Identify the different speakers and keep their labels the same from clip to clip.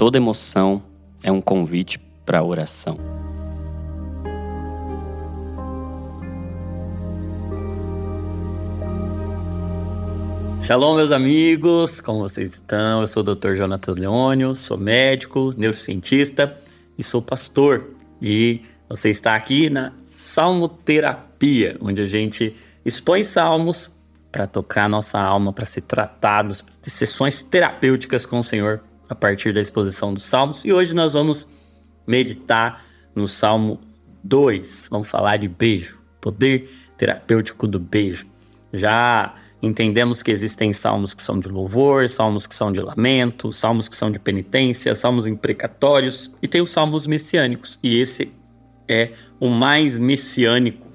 Speaker 1: Toda emoção é um convite para oração. Shalom, meus amigos, como vocês estão? Eu sou o Dr. Jonatas Leônio, sou médico, neurocientista e sou pastor. E você está aqui na Salmoterapia, onde a gente expõe salmos para tocar nossa alma, para ser tratados, ter sessões terapêuticas com o Senhor a partir da exposição dos salmos. E hoje nós vamos meditar no Salmo 2. Vamos falar de beijo, poder terapêutico do beijo. Já entendemos que existem salmos que são de louvor, salmos que são de lamento, salmos que são de penitência, salmos imprecatórios e tem os salmos messiânicos. E esse é o mais messiânico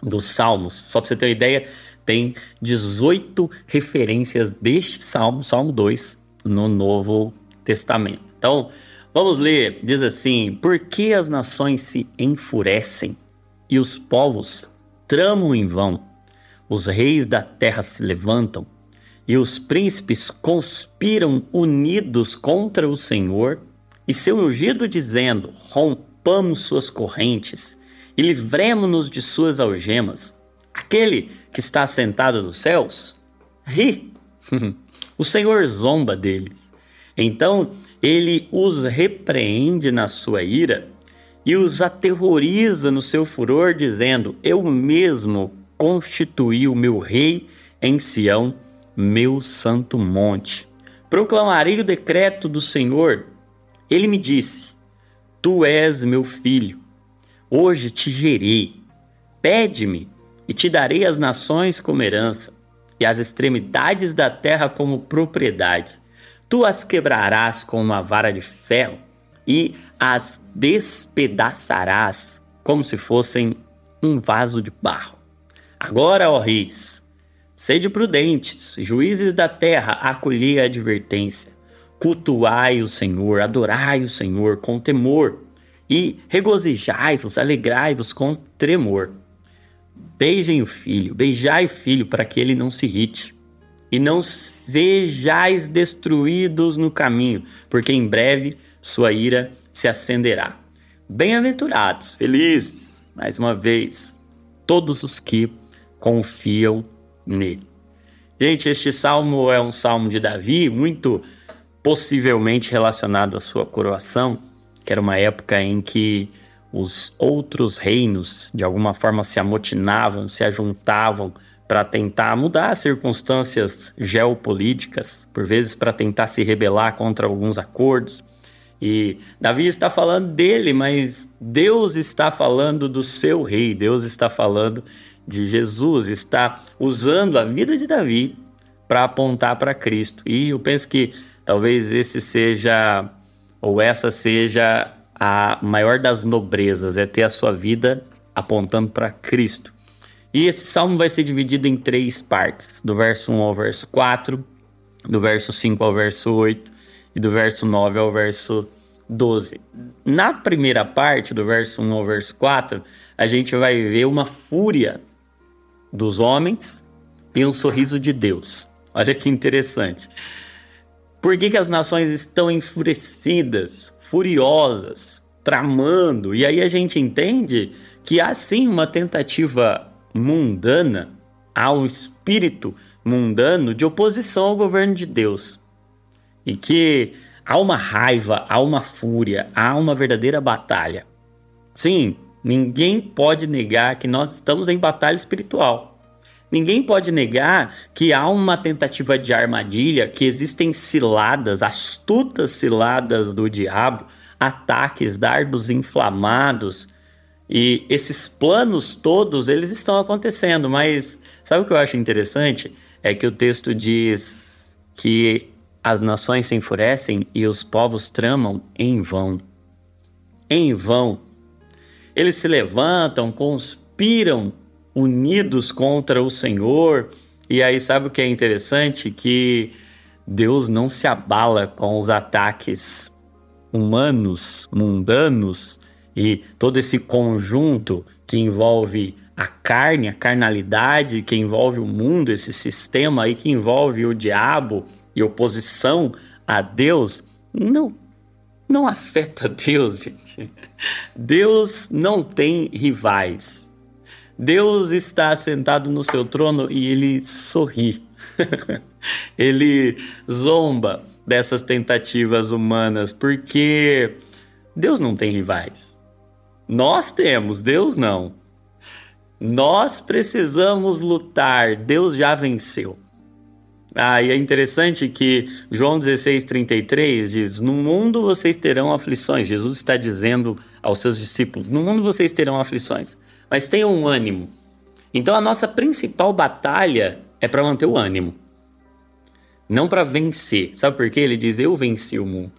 Speaker 1: dos salmos. Só para você ter uma ideia, tem 18 referências deste salmo, Salmo 2, no Novo Testamento. Então, vamos ler. Diz assim: Por que as nações se enfurecem e os povos tramam em vão? Os reis da terra se levantam e os príncipes conspiram unidos contra o Senhor e seu ungido dizendo: Rompamos suas correntes e livremos-nos de suas algemas. Aquele que está sentado nos céus ri. o Senhor zomba deles. Então ele os repreende na sua ira e os aterroriza no seu furor, dizendo: Eu mesmo constituí o meu rei em Sião, meu santo monte. Proclamarei o decreto do Senhor. Ele me disse: Tu és meu filho, hoje te gerei. Pede-me e te darei as nações como herança, e as extremidades da terra como propriedade. Tu as quebrarás com uma vara de ferro e as despedaçarás como se fossem um vaso de barro. Agora, ó reis, sede prudentes, juízes da terra, acolhei a advertência. Cultuai o Senhor, adorai o Senhor com temor e regozijai-vos, alegrai-vos com tremor Beijem o filho, beijai o filho para que ele não se irrite. E não sejais destruídos no caminho, porque em breve sua ira se acenderá. Bem-aventurados, felizes, mais uma vez, todos os que confiam nele. Gente, este salmo é um salmo de Davi, muito possivelmente relacionado à sua coroação, que era uma época em que os outros reinos de alguma forma se amotinavam, se ajuntavam para tentar mudar as circunstâncias geopolíticas, por vezes para tentar se rebelar contra alguns acordos. E Davi está falando dele, mas Deus está falando do seu rei, Deus está falando de Jesus, está usando a vida de Davi para apontar para Cristo. E eu penso que talvez esse seja, ou essa seja a maior das nobrezas é ter a sua vida apontando para Cristo. E esse salmo vai ser dividido em três partes, do verso 1 ao verso 4, do verso 5 ao verso 8 e do verso 9 ao verso 12. Na primeira parte, do verso 1 ao verso 4, a gente vai ver uma fúria dos homens e um sorriso de Deus. Olha que interessante. Por que, que as nações estão enfurecidas, furiosas, tramando? E aí a gente entende que há sim uma tentativa mundana, há um espírito mundano de oposição ao governo de Deus. E que há uma raiva, há uma fúria, há uma verdadeira batalha. Sim, ninguém pode negar que nós estamos em batalha espiritual. Ninguém pode negar que há uma tentativa de armadilha, que existem ciladas, astutas ciladas do diabo, ataques, dardos inflamados. E esses planos todos, eles estão acontecendo, mas sabe o que eu acho interessante? É que o texto diz que as nações se enfurecem e os povos tramam em vão. Em vão. Eles se levantam, conspiram unidos contra o Senhor. E aí, sabe o que é interessante? Que Deus não se abala com os ataques humanos, mundanos e todo esse conjunto que envolve a carne, a carnalidade, que envolve o mundo, esse sistema aí que envolve o diabo e oposição a Deus. Não, não afeta Deus, gente. Deus não tem rivais. Deus está sentado no seu trono e ele sorri. ele zomba dessas tentativas humanas, porque Deus não tem rivais. Nós temos, Deus não. Nós precisamos lutar, Deus já venceu. Ah, e é interessante que João 16, 33 diz: No mundo vocês terão aflições. Jesus está dizendo aos seus discípulos: No mundo vocês terão aflições, mas tenham um ânimo. Então a nossa principal batalha é para manter o ânimo, não para vencer. Sabe por quê? Ele diz: Eu venci o mundo.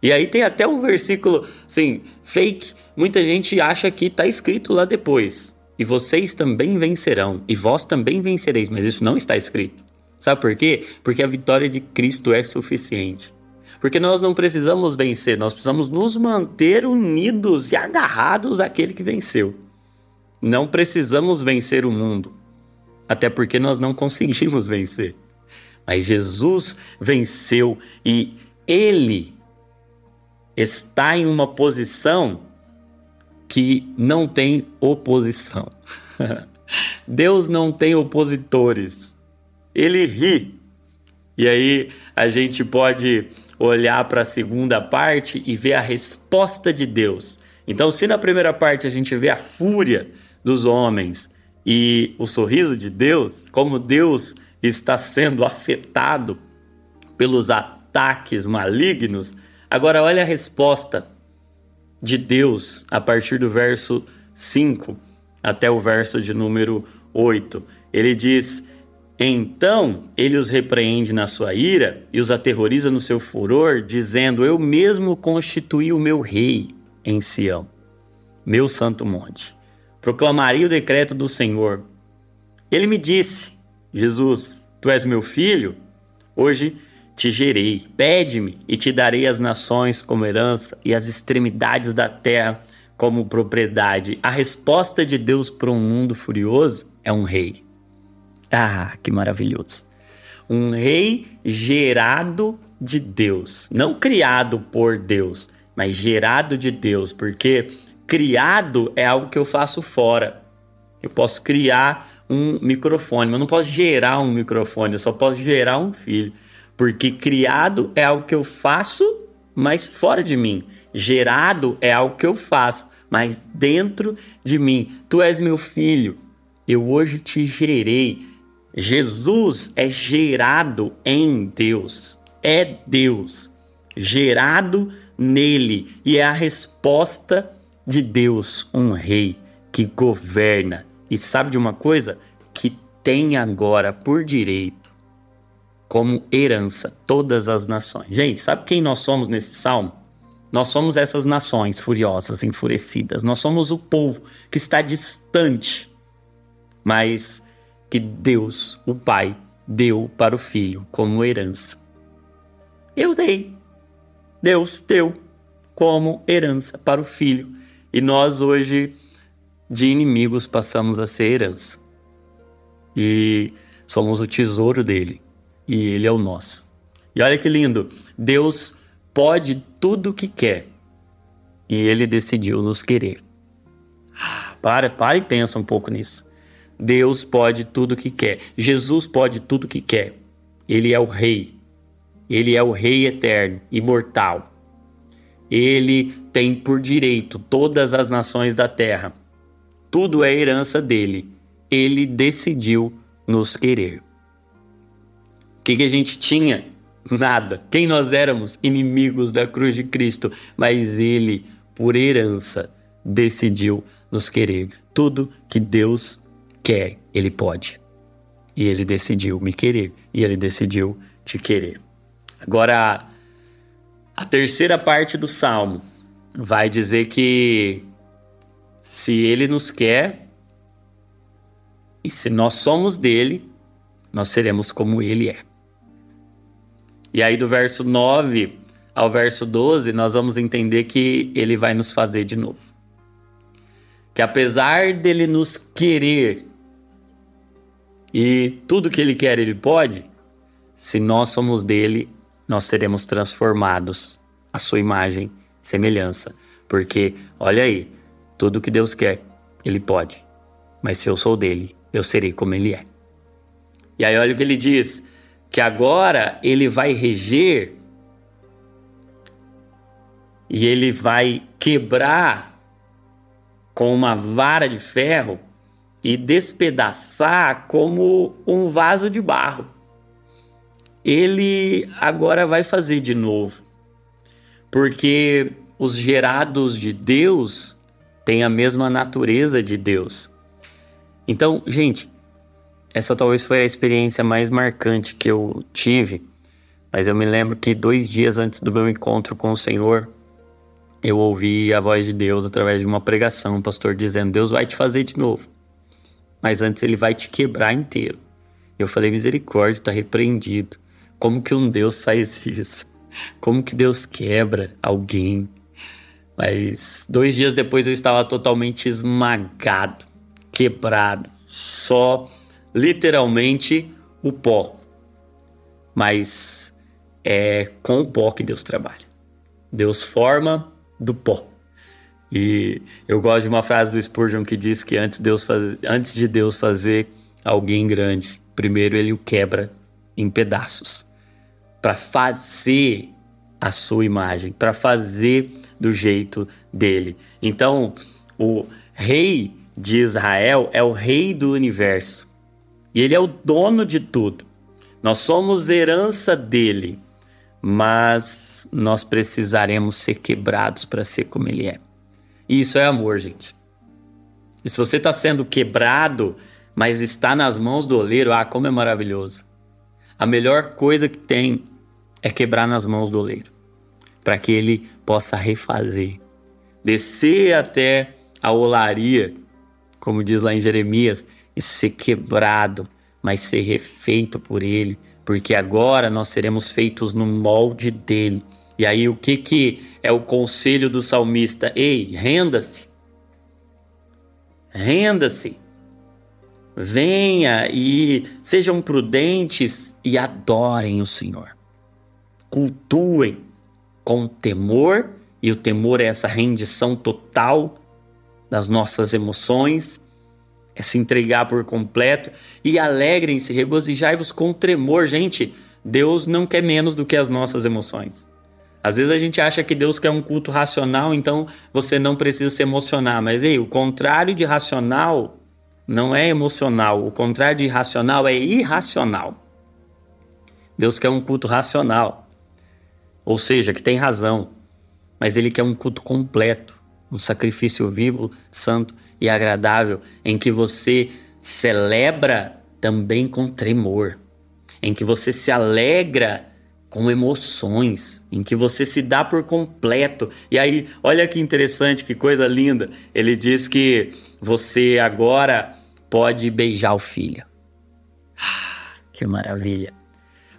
Speaker 1: E aí tem até um versículo, assim, fake. Muita gente acha que está escrito lá depois. E vocês também vencerão, e vós também vencereis, mas isso não está escrito. Sabe por quê? Porque a vitória de Cristo é suficiente. Porque nós não precisamos vencer, nós precisamos nos manter unidos e agarrados àquele que venceu. Não precisamos vencer o mundo, até porque nós não conseguimos vencer. Mas Jesus venceu e ele está em uma posição que não tem oposição. Deus não tem opositores. Ele ri. E aí a gente pode olhar para a segunda parte e ver a resposta de Deus. Então, se na primeira parte a gente vê a fúria dos homens e o sorriso de Deus, como Deus está sendo afetado pelos ataques malignos, agora olha a resposta de Deus a partir do verso 5 até o verso de número 8. Ele diz: Então ele os repreende na sua ira e os aterroriza no seu furor, dizendo: Eu mesmo constituí o meu rei em Sião, meu santo monte. Proclamaria o decreto do Senhor. Ele me disse: Jesus, tu és meu filho, hoje te gerei. Pede-me e te darei as nações como herança e as extremidades da terra como propriedade. A resposta de Deus para um mundo furioso é um rei. Ah, que maravilhoso! Um rei gerado de Deus, não criado por Deus, mas gerado de Deus, porque criado é algo que eu faço fora. Eu posso criar um microfone, mas eu não posso gerar um microfone, eu só posso gerar um filho. Porque criado é algo que eu faço, mas fora de mim. Gerado é algo que eu faço, mas dentro de mim. Tu és meu filho, eu hoje te gerei. Jesus é gerado em Deus, é Deus, gerado nele, e é a resposta de Deus, um rei que governa. E sabe de uma coisa? Que tem agora por direito como herança todas as nações. Gente, sabe quem nós somos nesse salmo? Nós somos essas nações furiosas, enfurecidas. Nós somos o povo que está distante, mas que Deus, o Pai, deu para o Filho como herança. Eu dei. Deus deu como herança para o Filho. E nós hoje, de inimigos, passamos a ser herança. E somos o tesouro dele e ele é o nosso. E olha que lindo, Deus pode tudo o que quer e ele decidiu nos querer. Para, para e pensa um pouco nisso. Deus pode tudo o que quer. Jesus pode tudo o que quer. Ele é o rei. Ele é o rei eterno, imortal. Ele tem por direito todas as nações da terra. Tudo é herança dele. Ele decidiu nos querer. O que, que a gente tinha? Nada. Quem nós éramos? Inimigos da cruz de Cristo. Mas Ele, por herança, decidiu nos querer. Tudo que Deus quer, Ele pode. E Ele decidiu me querer. E Ele decidiu te querer. Agora, a terceira parte do salmo vai dizer que se Ele nos quer e se nós somos dele, nós seremos como Ele é. E aí, do verso 9 ao verso 12, nós vamos entender que ele vai nos fazer de novo. Que apesar dele nos querer e tudo que ele quer, ele pode, se nós somos dele, nós seremos transformados a sua imagem semelhança. Porque, olha aí, tudo que Deus quer, Ele pode. Mas se eu sou dele, eu serei como Ele é. E aí, olha o que ele diz: que agora Ele vai reger e Ele vai quebrar com uma vara de ferro e despedaçar como um vaso de barro. Ele agora vai fazer de novo, porque os gerados de Deus têm a mesma natureza de Deus. Então, gente, essa talvez foi a experiência mais marcante que eu tive, mas eu me lembro que dois dias antes do meu encontro com o Senhor, eu ouvi a voz de Deus através de uma pregação, o pastor dizendo: Deus vai te fazer de novo mas antes ele vai te quebrar inteiro. Eu falei, misericórdia, está repreendido. Como que um Deus faz isso? Como que Deus quebra alguém? Mas dois dias depois eu estava totalmente esmagado, quebrado, só literalmente o pó. Mas é com o pó que Deus trabalha. Deus forma do pó. E eu gosto de uma frase do Spurgeon que diz que antes, Deus faz... antes de Deus fazer alguém grande, primeiro ele o quebra em pedaços para fazer a sua imagem, para fazer do jeito dele. Então, o rei de Israel é o rei do universo e ele é o dono de tudo. Nós somos herança dele, mas nós precisaremos ser quebrados para ser como ele é. E isso é amor, gente. E se você está sendo quebrado, mas está nas mãos do oleiro, ah, como é maravilhoso. A melhor coisa que tem é quebrar nas mãos do oleiro, para que ele possa refazer, descer até a olaria, como diz lá em Jeremias, e ser quebrado, mas ser refeito por ele, porque agora nós seremos feitos no molde dele e aí o que que é o conselho do salmista? Ei, renda-se. Renda-se. Venha e sejam prudentes e adorem o Senhor. Cultuem com temor, e o temor é essa rendição total das nossas emoções, é se entregar por completo e alegrem-se, regozijai-vos com tremor. Gente, Deus não quer menos do que as nossas emoções. Às vezes a gente acha que Deus quer um culto racional, então você não precisa se emocionar. Mas ei, o contrário de racional não é emocional. O contrário de racional é irracional. Deus quer um culto racional. Ou seja, que tem razão. Mas ele quer um culto completo, um sacrifício vivo, santo e agradável, em que você celebra também com tremor, em que você se alegra com emoções, em que você se dá por completo. E aí, olha que interessante, que coisa linda. Ele diz que você agora pode beijar o filho. Ah, que maravilha.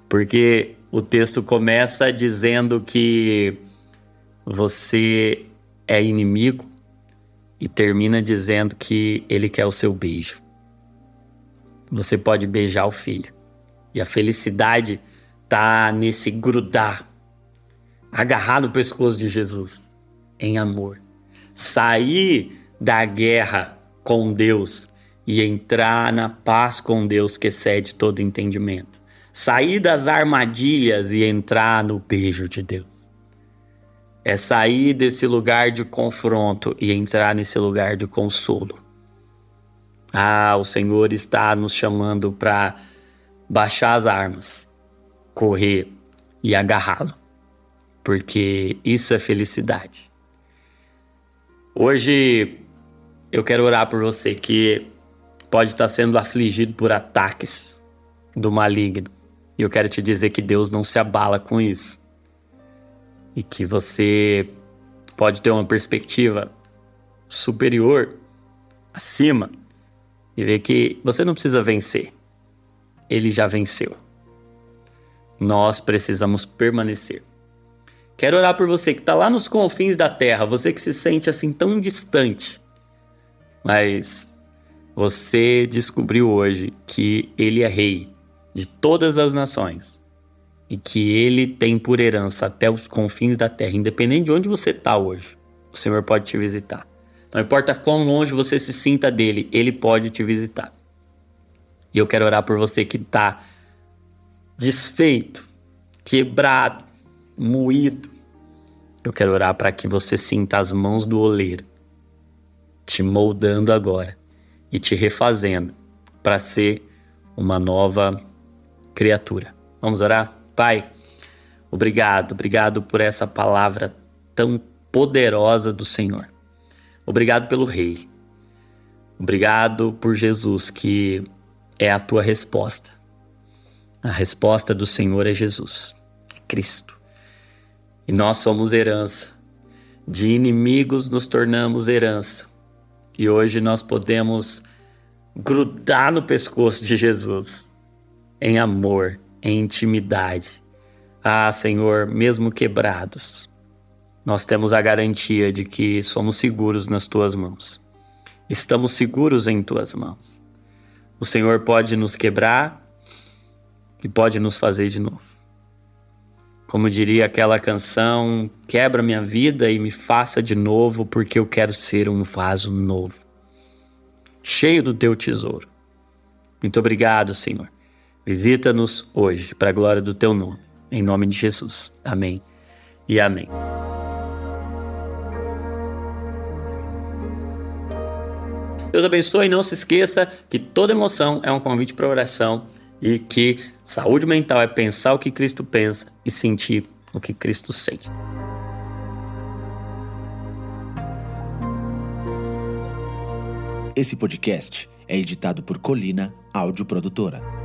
Speaker 1: Porque o texto começa dizendo que você é inimigo e termina dizendo que ele quer o seu beijo. Você pode beijar o filho. E a felicidade tá nesse grudar, agarrar no pescoço de Jesus em amor. Sair da guerra com Deus e entrar na paz com Deus que excede todo entendimento. Sair das armadilhas e entrar no beijo de Deus. É sair desse lugar de confronto e entrar nesse lugar de consolo. Ah, o Senhor está nos chamando para baixar as armas correr e agarrá-lo, porque isso é felicidade. Hoje eu quero orar por você que pode estar sendo afligido por ataques do maligno. E eu quero te dizer que Deus não se abala com isso. E que você pode ter uma perspectiva superior, acima, e ver que você não precisa vencer. Ele já venceu. Nós precisamos permanecer. Quero orar por você que está lá nos confins da terra, você que se sente assim tão distante, mas você descobriu hoje que Ele é Rei de todas as nações e que Ele tem por herança até os confins da terra, independente de onde você está hoje, o Senhor pode te visitar. Não importa quão longe você se sinta dele, Ele pode te visitar. E eu quero orar por você que está desfeito, quebrado, moído. Eu quero orar para que você sinta as mãos do oleiro te moldando agora e te refazendo para ser uma nova criatura. Vamos orar? Pai, obrigado, obrigado por essa palavra tão poderosa do Senhor. Obrigado pelo Rei. Obrigado por Jesus, que é a tua resposta. A resposta do Senhor é Jesus, é Cristo. E nós somos herança. De inimigos nos tornamos herança. E hoje nós podemos grudar no pescoço de Jesus em amor, em intimidade. Ah, Senhor, mesmo quebrados, nós temos a garantia de que somos seguros nas tuas mãos. Estamos seguros em tuas mãos. O Senhor pode nos quebrar e pode nos fazer de novo. Como diria aquela canção, quebra minha vida e me faça de novo, porque eu quero ser um vaso novo, cheio do teu tesouro. Muito obrigado, Senhor. Visita-nos hoje, para a glória do teu nome. Em nome de Jesus. Amém e amém. Deus abençoe e não se esqueça que toda emoção é um convite para oração e que saúde mental é pensar o que Cristo pensa e sentir o que Cristo sente.
Speaker 2: Esse podcast é editado por Colina Áudio Produtora.